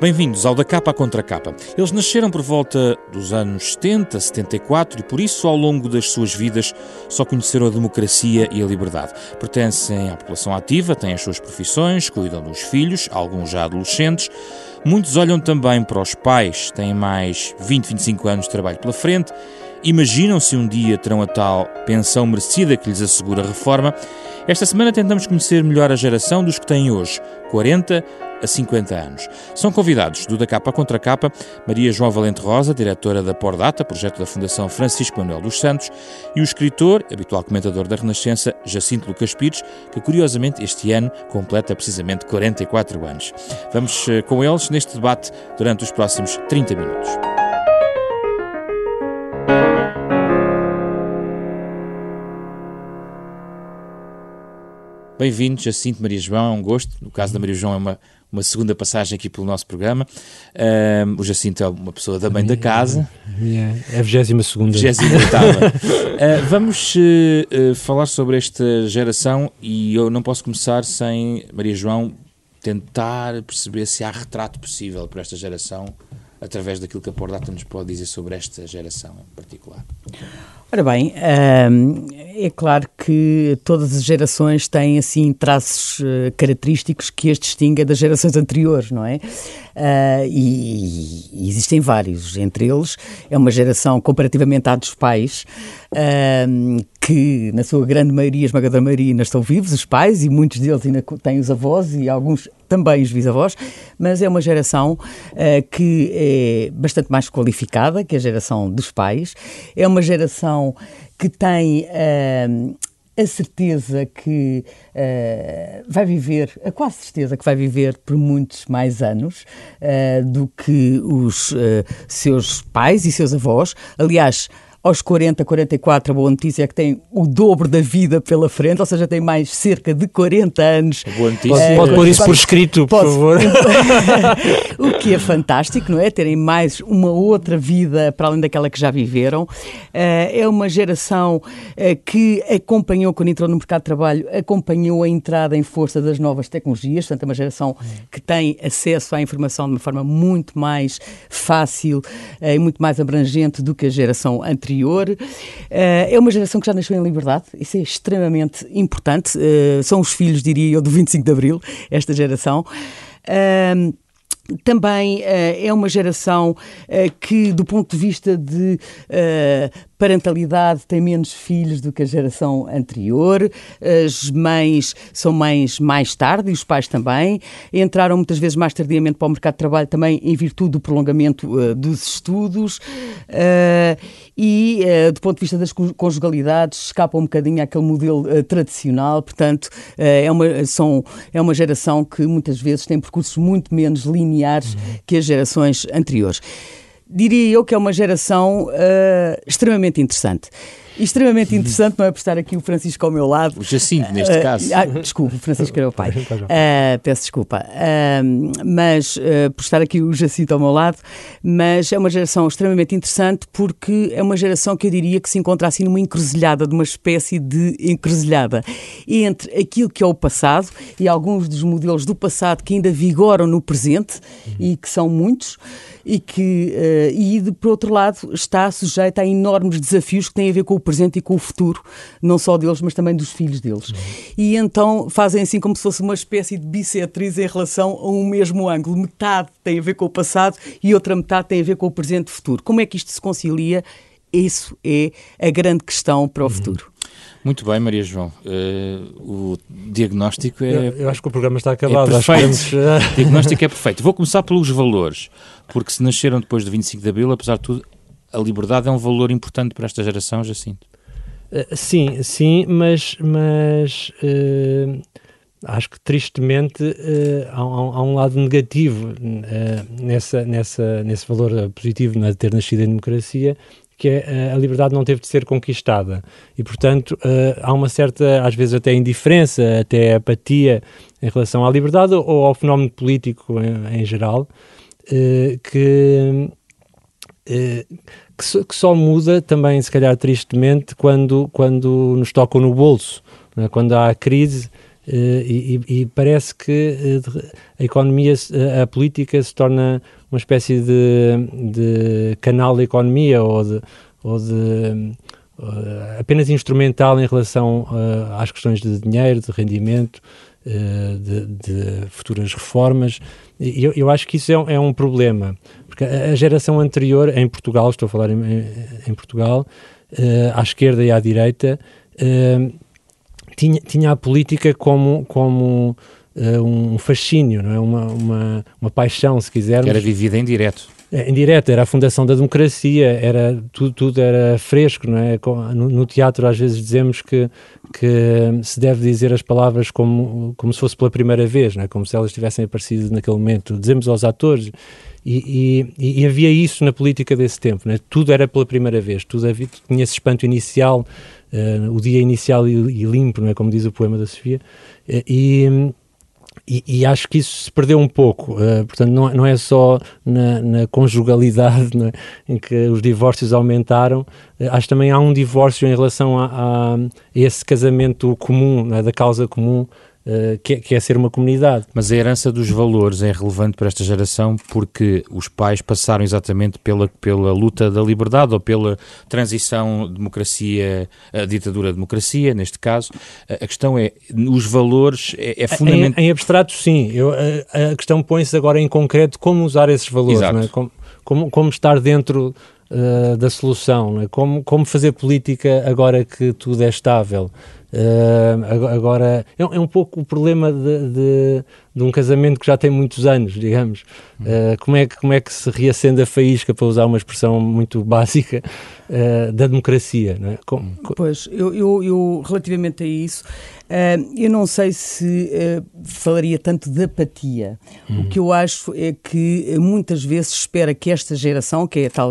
Bem-vindos ao Da Capa Contra Capa. Eles nasceram por volta dos anos 70, 74 e por isso, ao longo das suas vidas, só conheceram a democracia e a liberdade. Pertencem à população ativa, têm as suas profissões, cuidam dos filhos, alguns já adolescentes. Muitos olham também para os pais, têm mais 20, 25 anos de trabalho pela frente. Imaginam se um dia terão a tal pensão merecida que lhes assegura a reforma. Esta semana tentamos conhecer melhor a geração dos que têm hoje 40 a 50 anos. São convidados do Da Capa Contra Capa Maria João Valente Rosa, diretora da Pordata, projeto da Fundação Francisco Manuel dos Santos, e o escritor, habitual comentador da Renascença, Jacinto Lucas Pires, que curiosamente este ano completa precisamente 44 anos. Vamos eh, com eles neste debate durante os próximos 30 minutos. Bem-vindos, Jacinto Maria João, é um gosto. No caso da Maria João, é uma, uma segunda passagem aqui pelo nosso programa. o Jacinto é uma pessoa também da casa. É a 22 segunda. 28 uh, Vamos uh, falar sobre esta geração e eu não posso começar sem, Maria João, tentar perceber se há retrato possível para esta geração através daquilo que a Pordata nos pode dizer sobre esta geração em particular. Ora bem, é claro que todas as gerações têm assim traços eh, característicos que as distinguem das gerações anteriores, não é? Uh, e, e, existem vários. Entre eles, é uma geração comparativamente à dos pais, uh, que na sua grande maioria, esmagadora maioria, ainda estão vivos, os pais, e muitos deles ainda têm os avós e alguns também os bisavós, mas é uma geração uh, que é bastante mais qualificada que a geração dos pais. É uma geração que tem a certeza que uh, vai viver, a quase certeza que vai viver por muitos mais anos uh, do que os uh, seus pais e seus avós. Aliás, aos 40, 44, a boa notícia é que tem o dobro da vida pela frente, ou seja, tem mais cerca de 40 anos. Boa notícia. Pode, pode pôr isso por escrito, por favor. o que é fantástico, não é? Terem mais uma outra vida para além daquela que já viveram. É uma geração que acompanhou, quando entrou no mercado de trabalho, acompanhou a entrada em força das novas tecnologias, portanto, é uma geração que tem acesso à informação de uma forma muito mais fácil e muito mais abrangente do que a geração anterior Eh, é uma geração que já nasceu em liberdade, isso é extremamente importante. Eh, são os filhos, diria eu, do 25 de Abril, esta geração. Uh, também é uma geração que, do ponto de vista de parentalidade, tem menos filhos do que a geração anterior. As mães são mães mais tarde e os pais também. Entraram muitas vezes mais tardiamente para o mercado de trabalho também em virtude do prolongamento dos estudos. e, do ponto de vista das conjugalidades, escapa um bocadinho àquele modelo tradicional. Portanto, é, uma, são, é uma geração que muitas vezes tem percursos muito menos lineares lineares uhum. que as gerações anteriores. Diria eu que é uma geração uh, extremamente interessante. E extremamente interessante, não é por estar aqui o Francisco ao meu lado. O Jacinto, neste uh, caso. Uh, desculpa, o Francisco era o pai. Uh, peço desculpa. mas por estar aqui o Jacinto ao meu lado, mas é uma geração extremamente interessante porque é uma geração que eu diria que se encontra assim numa encruzilhada, de uma espécie de encruzilhada entre aquilo que é o passado e alguns dos modelos do passado que ainda vigoram no presente uhum. e que são muitos e que, uh, e de, por outro lado, está sujeita a enormes desafios que têm a ver com o presente e com o futuro, não só deles, mas também dos filhos deles. Uhum. E então fazem assim como se fosse uma espécie de bissetriz em relação a um mesmo ângulo. Metade tem a ver com o passado e outra metade tem a ver com o presente e futuro. Como é que isto se concilia? Isso é a grande questão para o uhum. futuro. Muito bem, Maria João. Uh, o diagnóstico é. Eu, eu, acho que o programa está acabado. É perfeito. o diagnóstico é perfeito. Vou começar pelos valores, porque se nasceram depois do 25 de Abril, apesar de tudo, a liberdade é um valor importante para esta geração, Jacinto. Uh, sim, sim, mas, mas uh, acho que tristemente uh, há, há, um lado negativo nessa, nessa, nesse valor positivo de ter nascido em democracia, que é, eh, a liberdade não teve de ser conquistada. E, portanto, uh, há uma certa, às vezes até indiferença, até apatia em relação à liberdade ou ao fenómeno político em, em geral, uh, que, que, só muda também, se calhar tristemente, quando, quando nos tocam no bolso. Né? Quando há crise, e, e, parece que a economia, a política se torna uma espécie de, de canal da economia ou de, ou de apenas instrumental em relação às questões de dinheiro, de rendimento, de, de futuras reformas. E eu, eu acho que isso é, é um problema, porque a, geração anterior, em Portugal, estou a falar em, em Portugal, uh, à esquerda e à direita, uh, tinha, tinha a política como, como uh, um fascínio, não é? uma, uma, uma paixão, se quisermos. Que era vivida em direto. É, em direto, era a fundação da democracia, era tudo, tudo era fresco, não é? No, no, teatro às vezes dizemos que, que se deve dizer as palavras como, como se fosse pela primeira vez, não é? Como se elas tivessem aparecido naquele momento. Dizemos aos atores e, e, e havia isso na política desse tempo, não é? Tudo era pela primeira vez, tudo havia, tinha esse espanto inicial, uh, o dia inicial e, e, limpo, não é? Como diz o poema da Sofia. E, e, e, acho que isso se perdeu um pouco. Uh, portanto, não, não é só na, na conjugalidade é? em que os divórcios aumentaram, uh, acho também há um divórcio em relação a, a, a esse casamento comum, é? da causa comum, Uh, que, que, é ser uma comunidade. Mas a herança dos valores é relevante para esta geração porque os pais passaram exatamente pela, pela luta da liberdade ou pela transição democracia, a ditadura democracia, neste caso. A, questão é, os valores é, é fundamental. Em, em, abstrato, sim. Eu, a, a questão põe-se agora em concreto como usar esses valores, é? como, como, como, estar dentro uh, da solução, é? como, como fazer política agora que tudo é estável. Uh, agora, é, é, um pouco o problema de, de, de, um casamento que já tem muitos anos, digamos. Uh, como, é que, como é que se reacende a faísca, para usar uma expressão muito básica, uh, da democracia? Não é? Como, pois, eu, eu, eu, relativamente a isso, eu não sei se falaria tanto de apatia. Uhum. O que eu acho é que muitas vezes espera que esta geração, que é a tal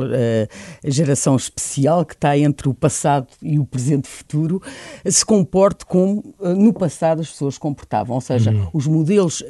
geração especial que está entre o passado e o presente futuro, se comporte como uh, no passado as pessoas comportavam. Ou seja, uhum. os modelos uh,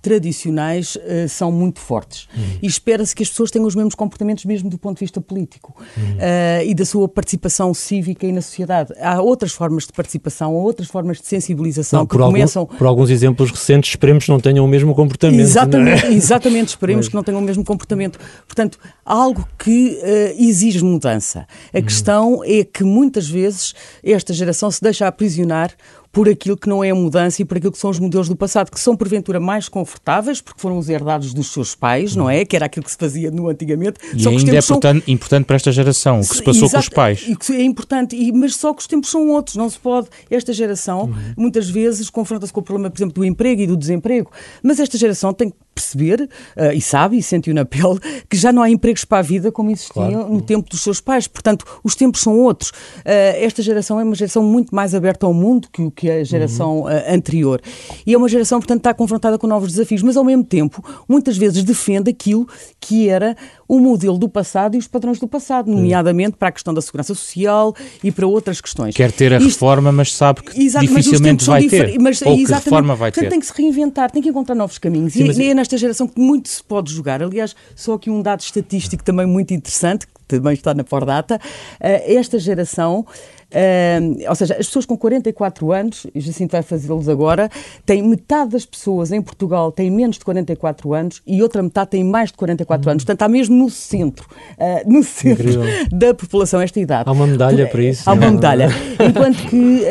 tradicionais uh, são muito fortes. Uhum. E espera-se que as pessoas tenham os mesmos comportamentos, mesmo do ponto de vista político uhum. uh, e da sua participação cívica e na sociedade. Há outras formas de participação, há outras formas de sensibilização não, que por começam. Algum, por alguns exemplos recentes, esperemos que não tenham o mesmo comportamento. Exatamente, é? exatamente esperemos Mas... que não tenham o mesmo comportamento. Portanto, algo que uh, exige mudança. A uhum. questão é que muitas vezes esta geração se deixa aprisionar por aquilo que não é a mudança e por aquilo que são os modelos do passado, que são porventura mais confortáveis, porque foram os herdados dos seus pais, não é? Que era aquilo que se fazia no antigamente. E só ainda é são... importante para esta geração, o que se passou Exato, com os pais. É importante, mas só que os tempos são outros, não se pode. Esta geração, uhum. muitas vezes, confronta-se com o problema, por exemplo, do emprego e do desemprego, mas esta geração tem que perceber, uh, e sabe, e sentiu na pele, que já não há empregos para a vida como existiam claro. no tempo dos seus pais. Portanto, os tempos são outros. Uh, esta geração é uma geração muito mais aberta ao mundo que, que a geração uhum. uh, anterior. E é uma geração, portanto, está confrontada com novos desafios, mas ao mesmo tempo, muitas vezes defende aquilo que era o modelo do passado e os padrões do passado, nomeadamente para a questão da segurança social e para outras questões. Quer ter a Isto, reforma, mas sabe que exato, dificilmente vai ter. Mas, ou que reforma vai Portanto, ter. tem que se reinventar, tem que encontrar novos caminhos. Sim, e, é nesta geração que muito se pode jogar. Aliás, só aqui um dado estatístico também muito interessante, que também está na Fordata. Eh, esta geração Uh, ou seja, as pessoas com 44 anos, e Jacinto vai fazê-los agora, têm metade das pessoas em Portugal têm menos de 44 anos e outra metade tem mais de 44 uhum. anos. Portanto, está mesmo no centro, uh, no centro da população esta idade. Há uma medalha para isso. Há uma medalha. Enquanto que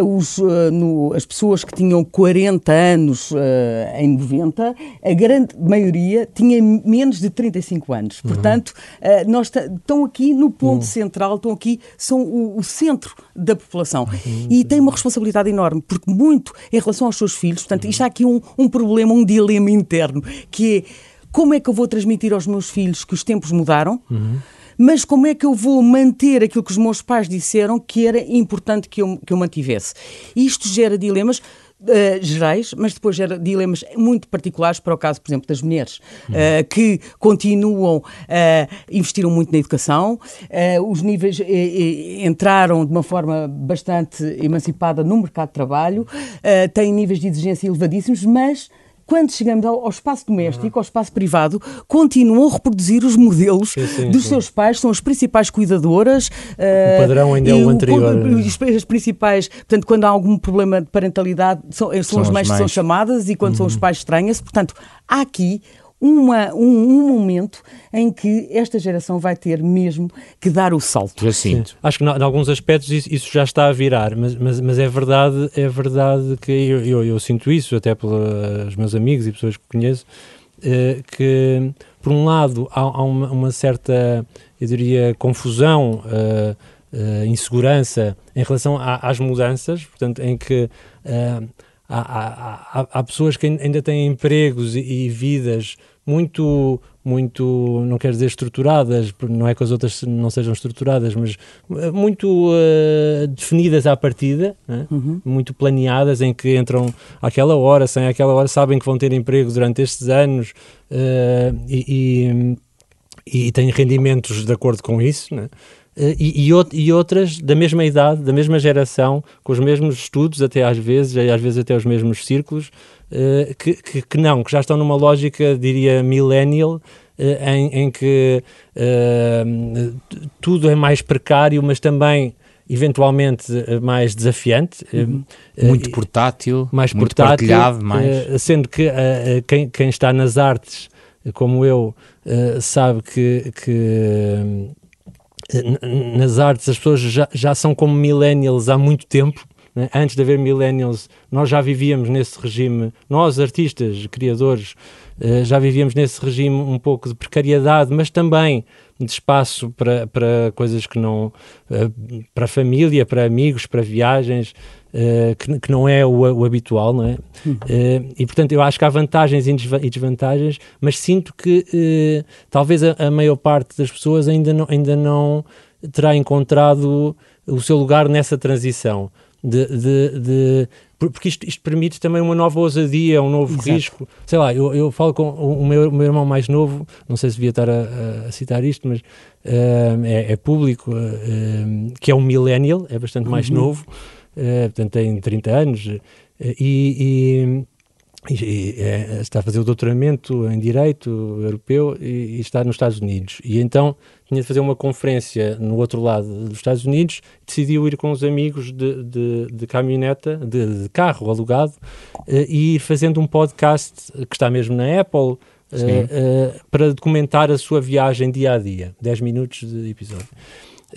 uh, os, no, as pessoas que tinham 40 anos em 90, a grande maioria tinha menos de 35 anos. Uhum. Portanto, nós estão aqui no ponto uhum. central, estão aqui, são o, o centro centro da população. E tem uma responsabilidade enorme, porque muito em relação aos seus filhos, portanto, isto há aqui um, um problema, um dilema interno, que é como é que eu vou transmitir aos meus filhos que os tempos mudaram? Uhum mas como é que eu vou manter aquilo que os meus pais disseram que era importante que eu, que eu mantivesse? Isto gera dilemas. Uh, gerais, mas depois gera dilemas muito particulares para o caso, por exemplo, das mulheres, uh, que continuam, uh, investiram muito na educação, os níveis entraram de uma forma bastante emancipada no mercado de trabalho, têm níveis de exigência elevadíssimos, mas quando chegamos ao, ao espaço doméstico, ao espaço privado, continuam a reproduzir os modelos Sim, sim, dos sim. seus pais, são as principais cuidadoras. O padrão ainda é o anterior. As, as principais, portanto, quando há algum problema de parentalidade, são, são, São as mães que são chamadas e quando são os Uhum. pais estranha-se. Portanto, há aqui uma, um, um momento em que esta geração vai ter mesmo que dar o salto. Jacinto. Sim. Acho que em alguns aspectos isso, isso já está a virar, mas, mas, mas é verdade, é verdade que eu, eu, eu sinto isso até pelos meus amigos e pessoas que conheço, eh, que por um lado há, há uma, uma certa, eu diria, confusão, eh, eh, insegurança em relação a- às mudanças, portanto, em que há, há, há, pessoas que ainda têm empregos e, e vidas muito, muito, não quero dizer estruturadas, não é que as outras não sejam estruturadas, mas eh, muito eh, definidas à partida, né? muito planeadas, em que entram àquela hora, sem àquela hora, sabem que vão ter emprego durante estes anos eh, e, e, e têm rendimentos de acordo com isso, né? Eh, E, e, out- outras da mesma idade, da mesma geração, com os mesmos estudos, até às vezes, e às vezes até os mesmos círculos, eh, que, que, que não, que já estão numa lógica, diria, millennial, eh, em, em que tudo é mais precário, mas também, eventualmente, mais desafiante. eh, Muito portátil, mais muito portátil, partilhado, mais. sendo que quem, quem está nas artes, como eu, sabe que, que nas artes as pessoas já, já são como millennials há muito tempo. né? Antes de haver millennials, nós já vivíamos nesse regime, nós artistas, criadores, eh, já vivíamos nesse regime um pouco de precariedade, mas também de espaço para, para coisas que não. eh, para família, para amigos, para viagens, eh, que, que não é o, o habitual, não é? Eh, e portanto eu acho que há vantagens e desva- desvantagens, mas sinto que talvez a, a maior parte das pessoas ainda não, ainda não terá encontrado o seu lugar nessa transição. De, de- de- porque isto, isto permite também uma nova ousadia, um novo Exato. risco. Sei lá, eu, eu falo com o meu, o meu irmão mais novo, não sei se devia estar a, a- citar isto, mas eh, é, é público, eh, que é um millennial, é bastante mais novo, eh, portanto tem 30 anos, e, e- e, eh, está a fazer o doutoramento em Direito Europeu e, e está nos Estados Unidos. E então tinha de fazer uma conferência no outro lado dos Estados Unidos, decidiu ir com os amigos de, de, de caminhoneta, de, de carro alugado, eh, e ir fazendo um podcast que está mesmo na Apple, eh, eh, para documentar a sua viagem dia a dia, 10 minutos de episódio.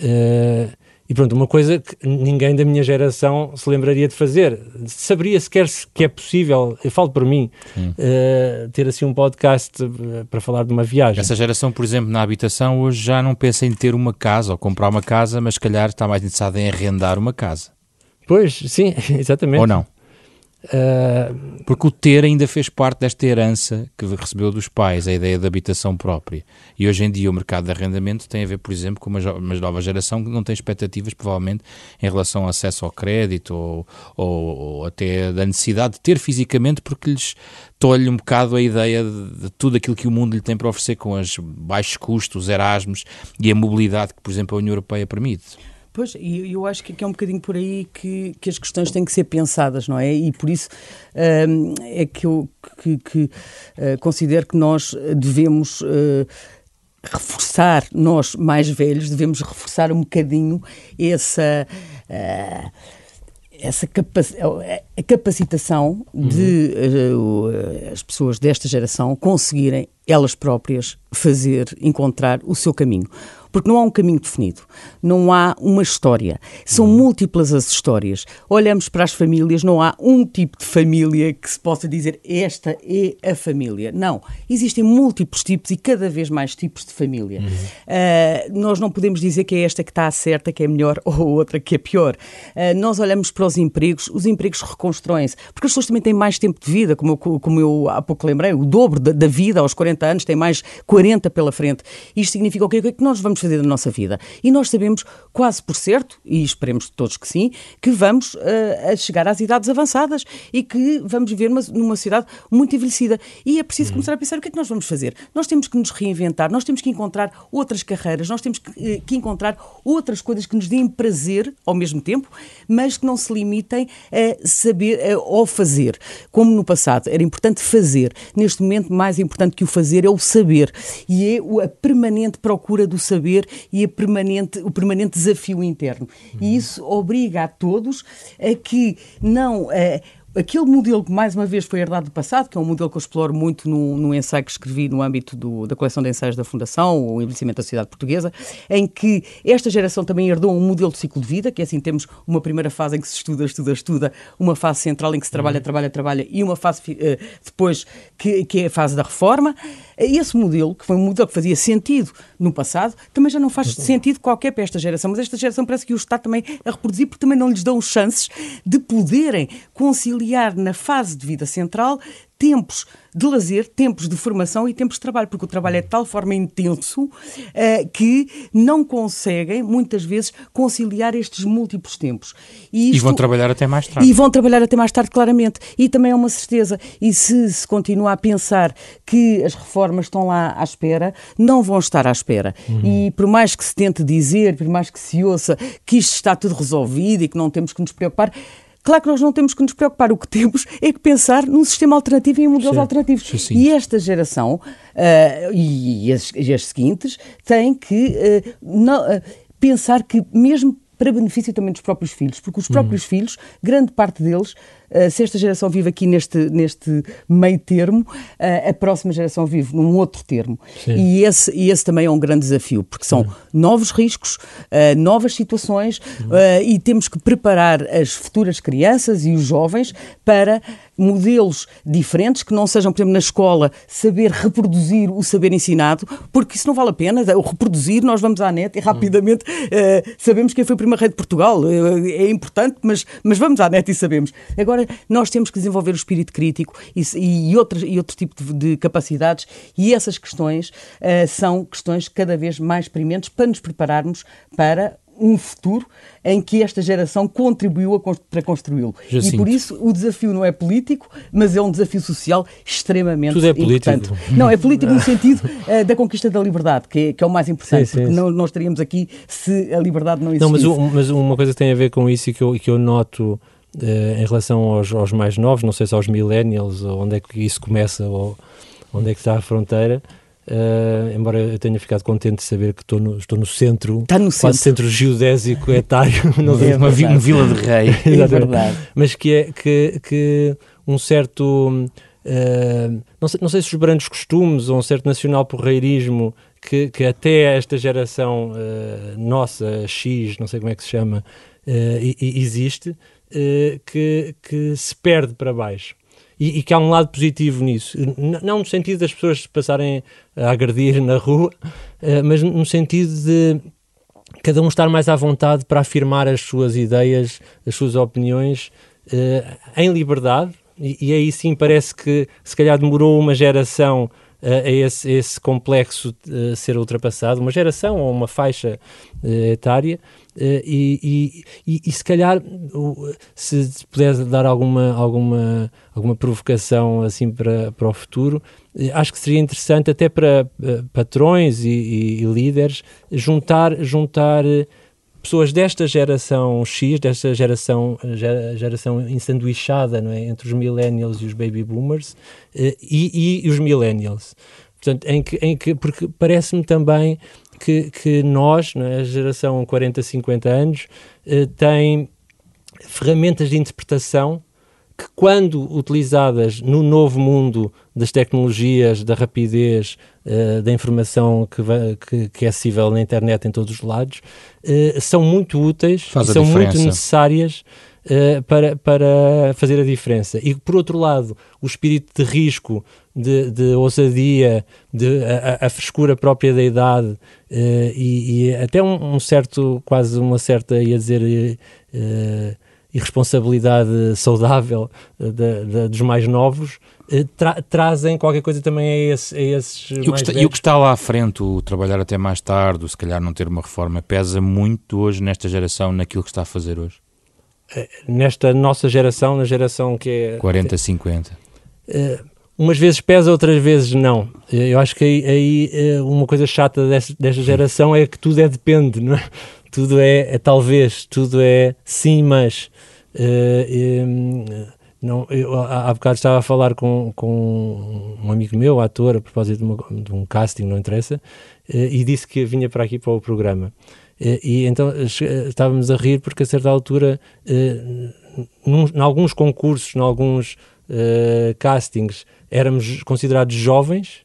Eh, e pronto, uma coisa que ninguém da minha geração se lembraria de fazer. Saberia sequer se que é possível, eu falo por mim, eh, ter assim um podcast eh, para falar de uma viagem. Essa geração, por exemplo, na habitação, hoje já não pensa em ter uma casa ou comprar uma casa, mas se calhar está mais interessada em arrendar uma casa. Pois, sim, exatamente. Ou não? Eh, Porque o ter ainda fez parte desta herança que recebeu dos pais, a ideia de habitação própria. E hoje em dia o mercado de arrendamento tem a ver, por exemplo, com uma, uma nova geração que não tem expectativas, provavelmente, em relação ao acesso ao crédito ou, ou- ou até da necessidade de ter fisicamente, porque lhes tolhe um bocado a ideia de, de tudo aquilo que o mundo lhe tem para oferecer com os baixos custos, os Erasmus e a mobilidade que, por exemplo, a União Europeia permite. Pois, e eu acho que é um bocadinho por aí que, que as questões têm que ser pensadas, não é? E por isso hum, é que eu que, que, eh, considero que nós devemos eh, reforçar, nós mais velhos, devemos reforçar um bocadinho essa. eh, essa capaci- a capacitação de eh, o- eh, as pessoas desta geração conseguirem elas próprias fazer, encontrar o seu caminho. Porque não há um caminho definido, não há uma história, são múltiplas as histórias. Olhamos para as famílias, não há um tipo de família que se possa dizer esta é a família. Não, existem múltiplos tipos e cada vez mais tipos de família. Ah, nós não podemos dizer que é esta que está certa, que é melhor, ou outra que é pior. Ah, nós olhamos para os empregos, os empregos reconstroem-se, porque as pessoas também têm mais tempo de vida, como eu, como eu há pouco lembrei, o dobro da, da vida aos 40 anos, tem mais 40 pela frente. Isto significa o quê? O que é que nós vamos fazer da nossa vida. E nós sabemos, quase por certo, e esperemos todos que sim, que vamos uh, chegar às idades avançadas e que vamos viver numa, numa sociedade muito envelhecida. E é preciso uhum. começar a pensar o que é que nós vamos fazer. Nós temos que nos reinventar, nós temos que encontrar outras carreiras, nós temos que, eh, que encontrar outras coisas que nos deem prazer ao mesmo tempo, mas que não se limitem a saber ou fazer. Como no passado era importante fazer, neste momento mais importante que o fazer é o saber. E é a permanente procura do saber e permanente, o permanente desafio interno. Uhum. E isso obriga a todos a que não. A, aquele modelo que mais uma vez foi herdado do passado, que é um modelo que eu exploro muito no, no ensaio que escrevi no âmbito do, da coleção de ensaios da Fundação, o envelhecimento da sociedade portuguesa, em que esta geração também herdou um modelo de ciclo de vida, que é assim, temos uma primeira fase em que se estuda, estuda, estuda, uma fase central em que se trabalha, uhum. trabalha, trabalha, e uma fase uh, depois que, que é a fase da reforma. Esse modelo, que foi um modelo que fazia sentido no passado, também já não faz uhum. sentido qualquer para esta geração, mas esta geração parece que o está também a reproduzir, porque também não lhes dão chances de poderem conciliar na fase de vida central tempos de lazer, tempos de formação e tempos de trabalho, porque o trabalho é de tal forma intenso uh, que não conseguem, muitas vezes, conciliar estes múltiplos tempos. E, isto, e, vão trabalhar até mais tarde. E vão trabalhar até mais tarde, claramente. E também é uma certeza. E se se continua a pensar que as reformas estão lá à espera, não vão estar à espera. Uhum. E por mais que se tente dizer, por mais que se ouça que isto está tudo resolvido e que não temos que nos preocupar, Claro que nós não temos que nos preocupar, o que temos é que pensar num sistema alternativo e em modelos sim, alternativos. Sim. E esta geração uh, e, as, e, as, seguintes têm que uh, não, uh, pensar que, mesmo para benefício também dos próprios filhos, porque os próprios uhum. filhos, grande parte deles, se esta geração vive aqui neste, neste meio termo, a próxima geração vive num outro termo. E esse, e esse também é um grande desafio, porque são uhum. novos riscos, novas situações uhum. e temos que preparar as futuras crianças e os jovens para modelos diferentes, que não sejam, por exemplo, na escola, saber reproduzir o saber ensinado, porque isso não vale a pena. O reproduzir, nós vamos à net e rapidamente uh, sabemos quem foi o primeiro rei de Portugal. Uh, é importante, mas, mas vamos à net e sabemos. Agora, nós temos que desenvolver o espírito crítico e, e, outro, e outro tipo de, de capacidades, e essas questões uh, são questões cada vez mais prementes para nos prepararmos para um futuro em que esta geração contribuiu para construí-lo. E por isso o desafio não é político, mas é um desafio social extremamente Tudo é político. importante. Não, é político no sentido uh, da conquista da liberdade, que é, que é o mais importante, sim, sim, porque não, não estaríamos aqui se a liberdade não existisse. Não, mas, mas uma coisa tem a ver com isso e que eu, que eu noto em relação aos, aos, mais novos, não sei se aos millennials, ou onde é que isso começa, ou onde é que está a fronteira, Uh, embora eu tenha ficado contente de saber que estou no, estou no centro, Está no quase centro. centro geodésico etário, não é uma, uma vila de rei. é verdade. Mas que é que, que um certo, uh, não, sei, não sei se os brandos costumes ou um certo nacional porreirismo que, que até esta geração uh, nossa, X, não sei como é que se chama, existe, que, que se perde para baixo e, e, que há um lado positivo nisso. não no sentido das pessoas passarem a agredir na rua, eh, mas no sentido de cada um estar mais à vontade para afirmar as suas ideias, as suas opiniões eh, em liberdade. E, e aí sim parece que se calhar demorou uma geração a esse, esse complexo ser ultrapassado, uma geração ou uma faixa etária, e, e, e, se calhar se puder dar alguma, alguma, alguma provocação assim para, para o futuro, acho que seria interessante até para patrões e, e líderes juntar, juntar pessoas desta geração X, desta geração, geração ensanduichada não é? entre os millennials e os baby boomers eh, e, e, os millennials. Portanto, em que, em que, porque parece-me também que, que nós, é? a geração 40, 50 anos, eh, tem ferramentas de interpretação que, quando utilizadas no novo mundo das tecnologias, da rapidez, uh, da informação que, que, que, é acessível na internet em todos os lados, uh, são muito úteis, são muito necessárias uh, para, para fazer a diferença. E, por outro lado, o espírito de risco, de, de ousadia, de, a, a, frescura própria da idade e, e, até um, um, certo, quase uma certa, ia dizer irresponsabilidade saudável de, dos mais novos, tra trazem qualquer coisa também a, esse, a esses e o, está, e o que está lá à frente, o trabalhar até mais tarde, o se calhar não ter uma reforma, pesa muito hoje nesta geração naquilo que está a fazer hoje? Nesta nossa geração, na geração que é... 40, 50. Uh, umas vezes pesa, outras vezes não. Eu acho que aí, aí eh, uma coisa chata desta, desta, geração é que tudo é depende, não é? Tudo é, é talvez, tudo é sim, mas. Não, eu, há bocado estava a falar com, com um amigo meu, ator, a propósito de, uma, de um casting, não interessa, e disse que vinha para aqui para o programa. Uh, e então estávamos a rir porque a certa altura, em alguns concursos, em alguns castings, éramos considerados jovens,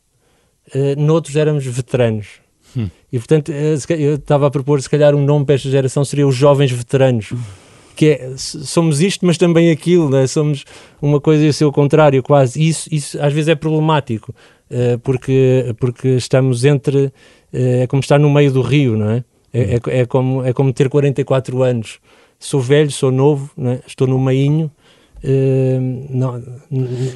noutros éramos veteranos. Hum. E portanto, eu estava a propor, se calhar, um nome para esta geração seria os jovens veteranos. Que é, somos isto, mas também aquilo, né? somos uma coisa e o seu contrário, quase. Isso, isso às vezes é problemático, porque, porque estamos entre. é como estar no meio do rio, não é? É, é, é, como, é como ter 44 anos. Sou velho, sou novo, é? estou no meinho, Uh, não,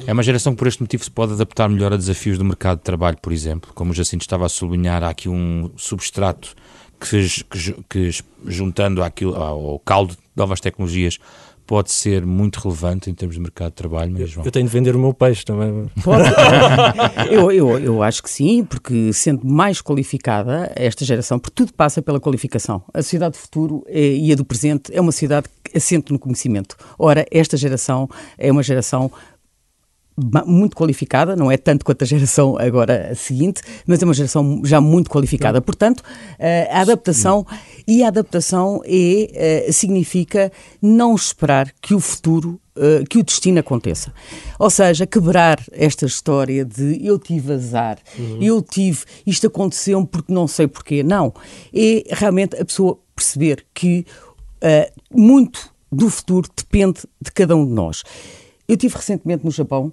é uma geração que por este motivo se pode adaptar melhor a desafios do mercado de trabalho, por exemplo. Como o Jacinto estava a sublinhar, há aqui um substrato que, que, que juntando àquilo, ao caldo de novas tecnologias pode ser muito relevante em termos de mercado de trabalho mesmo. Eu tenho de vender o meu peixe também. Pode. eu, eu, eu acho que sim, porque sendo mais qualificada esta geração, porque tudo passa pela qualificação. A sociedade do futuro é, e a do presente é uma sociedade assente no conhecimento. Ora, esta geração é uma geração muito qualificada, não é tanto quanto a geração agora seguinte, mas é uma geração já muito qualificada. Portanto, eh, a adaptação e a adaptação é, eh, significa não esperar que o futuro eh, que o destino aconteça. Ou seja, quebrar esta história de eu tive azar, uhum. eu tive, isto aconteceu porque não sei porquê. Não. É realmente a pessoa perceber que uh, muito do futuro depende de cada um de nós. Eu tive recentemente no Japão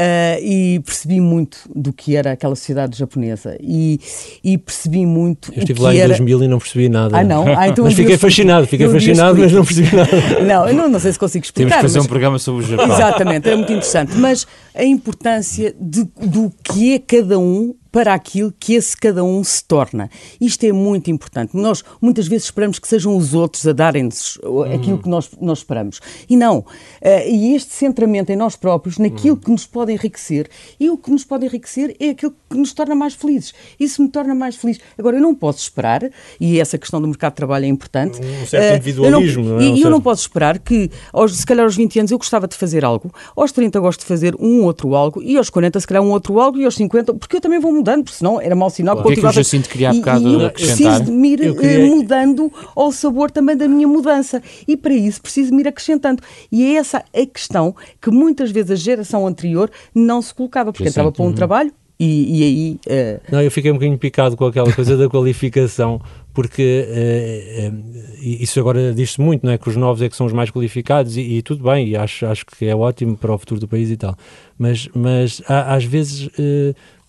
Uh, e percebi muito do que era aquela sociedade japonesa e, e percebi muito. Eu estive lá em era... 2000 e não percebi nada. Ah, não? Ah, então mas fiquei fascinado, fiquei fascinado, mas não percebi nada. Não, eu não, não sei se consigo explicar. Temos que fazer mas... um programa sobre o Japão. Exatamente, é muito interessante. Mas a importância de, do que é cada um para aquilo que esse cada um se torna. Isto é muito importante. Nós muitas vezes esperamos que sejam os outros a darem-nos aquilo que nós, nós esperamos. E não. Uh, e este centramento em nós próprios, naquilo que nos pode enriquecer, e o que nos pode enriquecer é aquilo que nos torna mais felizes. Isso me torna mais feliz. Agora, eu não posso esperar, e essa questão do mercado de trabalho é importante. Um certo uh, individualismo. não, e eu não posso esperar que, aos, se calhar aos 20 anos, eu gostava de fazer algo, aos 30 gosto de fazer um outro algo, e aos 40, se calhar, um outro algo, e aos 50, porque eu também vou mudando, porque senão era mau sinal. Claro. Que é que o Jacinto queria há bocado e, e eu preciso de me ir eh, queria... mudando ao sabor também da minha mudança. E para isso preciso me ir acrescentando. E é essa a questão que muitas vezes a geração anterior não se colocava, porque Jacinto, entrava para um uhum. trabalho e, e aí. Uh... Não, eu fiquei um bocadinho picado com aquela coisa da qualificação, porque uh, uh, isso agora diz-se muito, não é? Que os novos é que são os mais qualificados e, e, tudo bem, e acho, acho que é ótimo para o futuro do país e tal. Mas, mas há, às vezes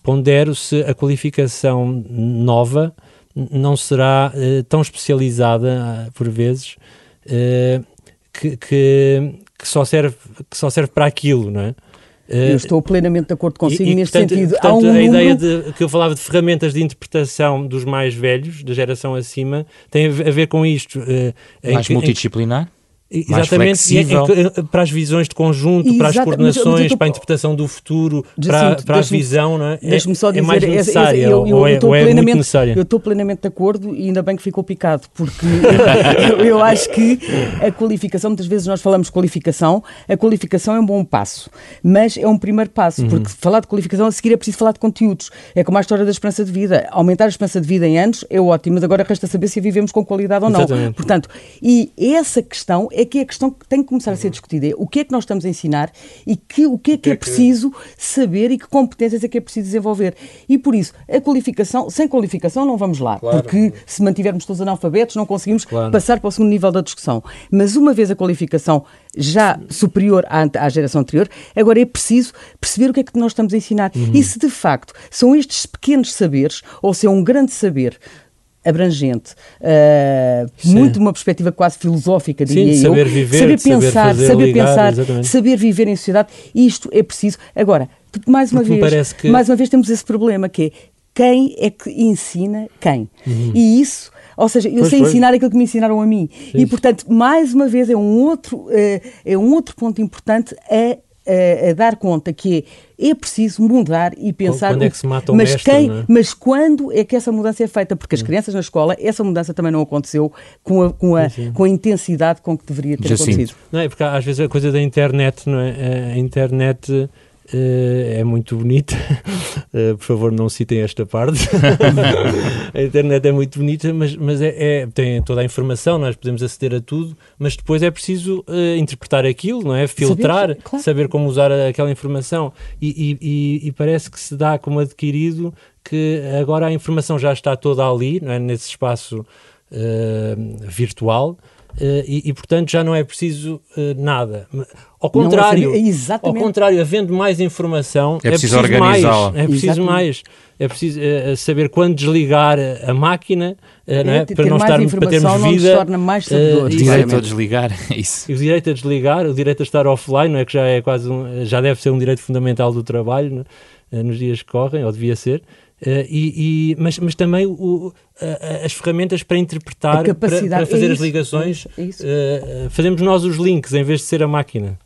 pondero se a qualificação nova não será tão especializada, por vezes, que, que, que, só serve, que só serve para aquilo, não é? Eu estou plenamente de acordo consigo e, neste portanto, sentido. Portanto, Há um a número... ideia de, que eu falava de ferramentas de interpretação dos mais velhos, da geração acima, tem a ver com isto. Uh, mais que, multidisciplinar? Exatamente, e, para as visões de conjunto, Exato, para as coordenações, tô... para a interpretação do futuro, para, para a visão, não é? Deixa-me só dizer, é mais necessária, eu, eu, ou, é, ou é muito necessária? Eu estou plenamente de acordo e ainda bem que ficou picado, porque eu, eu, acho que a qualificação, muitas vezes nós falamos qualificação, a qualificação é um bom passo, mas é um primeiro passo, uhum. porque falar de qualificação a seguir é preciso falar de conteúdos. É como a história da esperança de vida. Aumentar a esperança de vida em anos é ótimo, mas agora resta saber se vivemos com qualidade ou não. Exatamente. Portanto, e essa questão é que é a questão que tem que começar a ser discutida. É o que é que nós estamos a ensinar e que, o que é que é, é preciso saber e que competências é que é preciso desenvolver. E por isso, a qualificação, sem qualificação não vamos lá, claro. porque se mantivermos todos analfabetos não conseguimos claro. passar para o segundo nível da discussão. Mas uma vez a qualificação já superior à, à, geração anterior, agora é preciso perceber o que é que nós estamos a ensinar. Uhum. E se de facto são estes pequenos saberes, ou se é um grande saber, abrangente, uh, muito uma perspectiva quase filosófica, diria Sim, saber viver, saber pensar, saber, saber ligar, pensar, exatamente. saber viver em sociedade, isto é preciso. Agora, mais uma Porque vez, que- mais uma vez temos esse problema que é quem é que ensina quem. E isso, ou seja, eu Uhum. Pois, sei pois. ensinar aquilo que me ensinaram a mim. E portanto, mais uma vez é um outro, eh, é um outro ponto importante a, a- a dar conta que é, preciso mudar e pensar Quando é que se mata o mas mestre, quem, é? mas quando é que essa mudança é feita? Porque as crianças na escola, essa mudança também não aconteceu com a, com a, com a intensidade com que deveria ter Jacinto. acontecido. Não é? Porque às vezes a coisa da internet, não é? A internet eh, é muito bonita. Eh, por favor, não citem esta parte. a internet é muito bonita, mas, mas é, é- tem toda a informação, nós podemos aceder a tudo, mas depois é preciso eh, interpretar aquilo, não é? Filtrar, claro. saber como usar aquela informação. E, e- e- parece que se dá como adquirido que agora a informação já está toda ali, não é? nesse espaço virtual. Eh, e, e, portanto já não é preciso eh, nada. Ao é contrário, exatamente. ao contrário, havendo mais informação, É preciso mais. organizá-la. É preciso Exatamente. mais. É preciso eh, saber quando desligar a máquina, eh, não é? ter para não mais estarmos para termos vida. torna mais eh, sabedores. e- Direito a desligar, é isso. e o direito a desligar, o direito a estar offline, não é que já é quase um, já deve ser um direito fundamental do trabalho não é? Nos dias que correm, ou devia ser. Eh, e, e- mas, mas também o- a- a- as ferramentas para interpretar, A para, para fazer é as isso, ligações, é isso. eh, fazemos nós os links em vez de ser a máquina.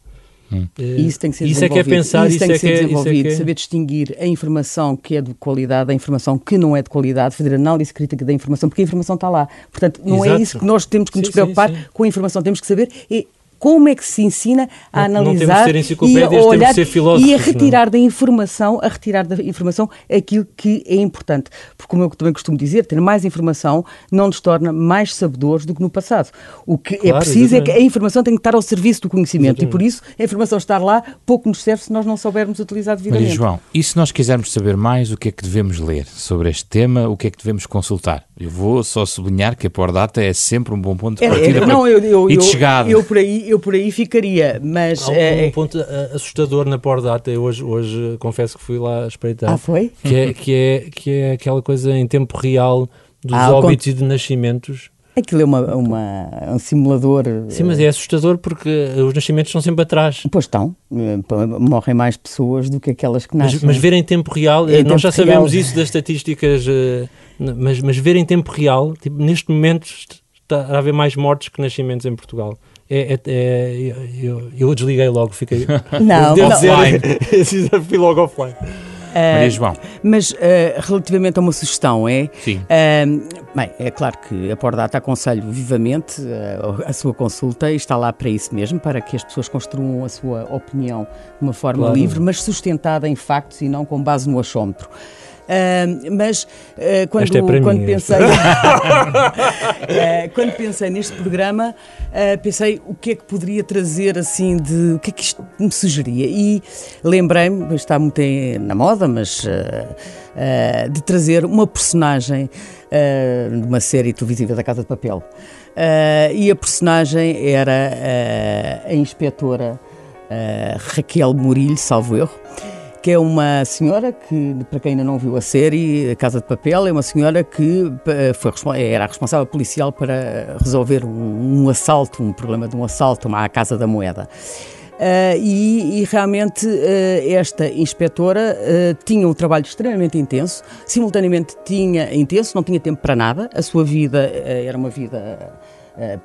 E isso tem que ser isso é que é desenvolvido. pensar, isso, isso, tem é que ser que é, isso é desenvolvido, que é- saber distinguir a informação que é de qualidade da informação que não é de qualidade, fazer análise crítica da informação, porque a informação está lá. Portanto, não é Exato. isso que nós temos que nos Sim, preocupar sim, sim. com a informação, temos que saber é como é que se ensina a Não- não analisar ser e enciclopédias, a temos de olhar ser filósofos, e a não é? retirar da informação, a retirar da informação aquilo que é importante. Porque como eu também costumo dizer, ter mais informação não nos torna mais sabedores do que no passado. O que é Claro, preciso é que exatamente. a informação tem que estar ao serviço do conhecimento e Exatamente. por isso a informação estar lá pouco nos serve se nós não soubermos utilizar Maria devidamente. João, e se nós quisermos saber mais, o que é que devemos ler sobre este tema, o que é que devemos consultar? Eu vou só sublinhar que a Pordata é sempre um bom ponto de É, partida é, para- não, eu, eu, e de eu, chegada. eu por aí, eu por aí ficaria, mas Há um, é, um ponto eh, assustador na Pordata. Eu hoje, hoje eh, confesso que fui lá espreitar. ah, foi? que, é, que, é, que é aquela coisa em tempo real dos Ah, óbitos e de nascimentos. Aquilo é uma, uma- um simulador. Sim, mas é assustador porque os nascimentos são sempre atrás. Pois estão, morrem mais pessoas do que aquelas que Mas, nascem. mas ver em tempo real, eh, nós já tempo sabemos real. isso das estatísticas, mas, mas ver em tempo real, tipo, neste momento est- está a haver mais mortes que nascimentos em Portugal. É, é- é- eu, eu desliguei logo, fiquei. Não, devo não. dizer, fui logo offline. Maria João, Mas eh, relativamente a uma sugestão, é? sim. Ahm, bem, é claro que a Pordata aconselho vivamente a sua consulta e está lá para isso mesmo, para que as pessoas construam a sua opinião de uma forma Claro. livre, mas sustentada em factos e não com base no achómetro. Ahm, mas eh, quando, é quando mim, pensei Eh, quando pensei neste programa eh, pensei o que é que poderia trazer assim de o que é que isto me sugeria? E lembrei-me está muito em- na moda mas de trazer uma personagem de uma série televisiva da Casa de Papel. E a personagem era a inspetora Raquel Murilho, salvo erro que é uma senhora que, para quem ainda não viu a série, a Casa de Papel, é uma senhora que foi, era a responsável policial para resolver um, um assalto, um problema de um assalto à Casa da Moeda. Ah, e, e realmente ah, esta inspetora ah, tinha um trabalho extremamente intenso, simultaneamente tinha intenso, não tinha tempo para nada, a sua vida era uma vida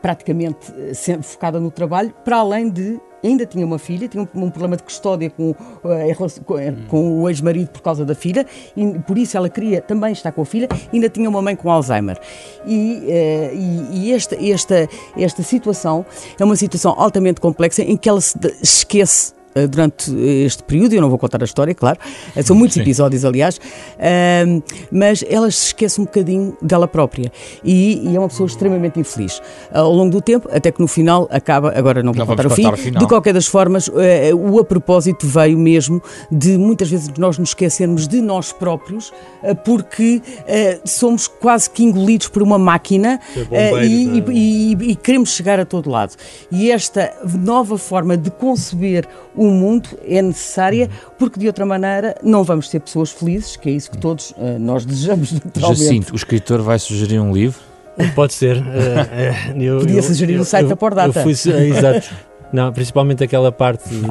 praticamente sempre focada no trabalho, para além de ainda tinha uma filha, tinha um, problema de custódia com, relação- com, eh, com o ex-marido por causa da filha, e por isso ela queria também estar com a filha, ainda tinha uma mãe com Alzheimer. E, eh, e- e esta, esta, esta situação é uma situação altamente complexa em que ela se esquece eh, durante este período, eu não vou contar a história, claro, eh, são muitos Sim. episódios, aliás, ahm, mas ela se esquece um bocadinho dela própria e, é uma pessoa extremamente infeliz. Ao longo do tempo, até que no final acaba, agora não vou Não contar o fim, contar o final. de qualquer das formas, eh, o a propósito veio mesmo de muitas vezes nós nos esquecermos de nós próprios, eh, porque eh, somos quase que engolidos por uma máquina eh, e, e- e- e queremos chegar a todo lado. E esta nova forma de conceber o mundo, é necessária, porque de outra maneira não vamos ser pessoas felizes, que é isso que todos uh, nós desejamos naturalmente. Jacinto, o escritor vai sugerir um livro? Pode ser. Uh, eu, Podia eu, sugerir eu, o site eu, da Pordata. Fui, exato. Não, principalmente aquela parte de...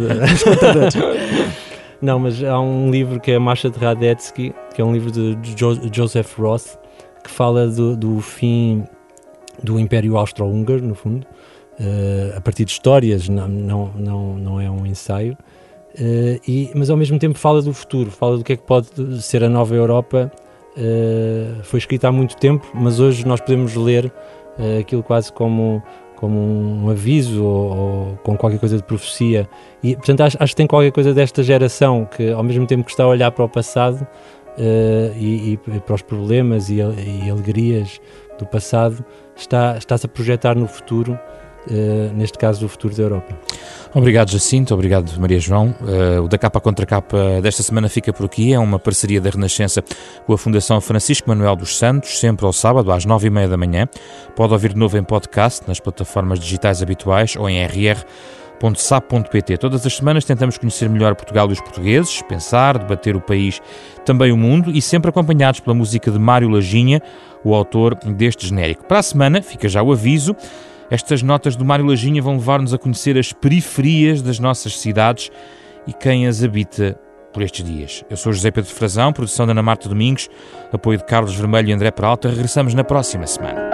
Não, mas há um livro que é a Marcha de Radetzky, que é um livro de jo Joseph Roth, que fala do, do fim do Império Austro-Húngaro, no fundo, uh, a partir de histórias, não, não, não, não é um ensaio, uh, e, mas ao mesmo tempo fala do futuro, fala do que é que pode ser a nova Europa. Uh, foi escrita há muito tempo, mas hoje nós podemos ler aquilo quase como como um aviso ou, ou, com qualquer coisa de profecia. E, portanto, acho, acho, que tem qualquer coisa desta geração que, ao mesmo tempo que está a olhar para o passado uh, e, e, para os problemas e, e, alegrias do passado, está, está-se a projetar no futuro, uh, neste caso, o futuro da Europa. Obrigado, Jacinto. Obrigado, Maria João. Uh, o da capa contra capa desta semana fica por aqui. É uma parceria da Renascença com a Fundação Francisco Manuel dos Santos, sempre ao sábado, às nove e meia da manhã. Pode ouvir de novo em podcast, nas plataformas digitais habituais ou em rr.sap.pt. Todas as semanas tentamos conhecer melhor Portugal e os portugueses, pensar, debater o país, também o mundo e sempre acompanhados pela música de Mário Lajinha, o autor deste genérico. Para a semana, fica já o aviso, estas notas do Mário Lajinha vão levar-nos a conhecer as periferias das nossas cidades e quem as habita por estes dias. Eu sou José Pedro Frazão, produção da Ana Marta Domingos, apoio de Carlos Vermelho e André Peralta. Regressamos na próxima semana.